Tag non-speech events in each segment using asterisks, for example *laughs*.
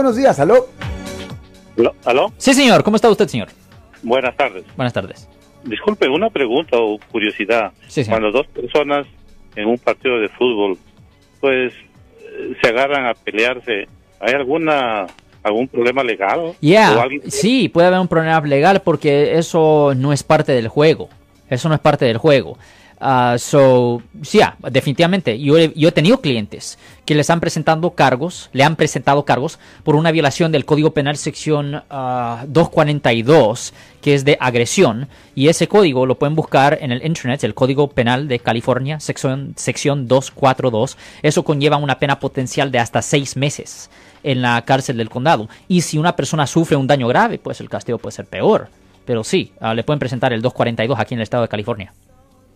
Buenos días, ¿aló? ¿Aló? Sí, señor. ¿Cómo está usted, señor? Buenas tardes. Buenas tardes. Disculpe, una pregunta o curiosidad. Sí, señor. Cuando dos personas en un partido de fútbol, pues, se agarran a pelearse, ¿hay alguna algún problema legal? ¿O Yeah, alguien- sí, puede haber un problema legal porque eso no es parte del juego. Eso no es parte del juego. Ah, so, yeah, definitivamente. Yo he, yo he tenido clientes que les han presentado cargos, le han presentado cargos por una violación del Código Penal sección ah, 242, que es de agresión. Y ese código lo pueden buscar en el internet, el Código Penal de California, sección, sección 242. Eso conlleva una pena potencial de hasta seis meses en la cárcel del condado. Y si una persona sufre un daño grave, pues el castigo puede ser peor. Pero sí, ah, le pueden presentar el 242 aquí en el estado de California.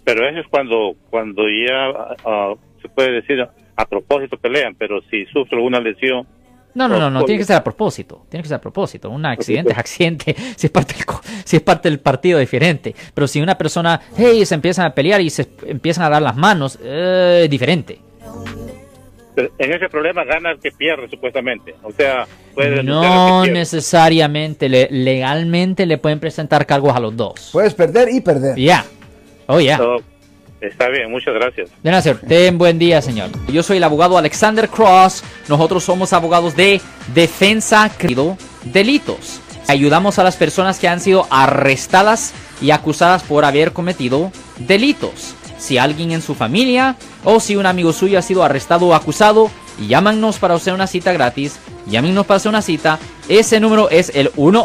Pero eso es cuando, cuando ya ah, se puede decir a propósito pelean, pero si sufre alguna lesión, No, no, no, no, tiene que ser a propósito. Tiene que ser a propósito. Un accidente es accidente. *laughs* Si es parte del, si es parte del partido, diferente. Pero si una persona, hey, se empiezan a pelear y se empiezan a dar las manos, eh, diferente. pero en ese problema gana el que pierde supuestamente. O sea, puede No necesariamente. le- legalmente le pueden presentar cargos a los dos. Puedes perder y perder. Ya. Oh. No, está bien, muchas gracias. De nada, señor. Ten buen día, señor. Yo soy el abogado Alexander Cross. Nosotros somos abogados de defensa delitos. Ayudamos a las personas que han sido arrestadas y acusadas por haber cometido delitos. Si alguien en su familia o si un amigo suyo ha sido arrestado o acusado, llámanos para hacer una cita gratis. Llámenos para hacer una cita. Ese número es el 1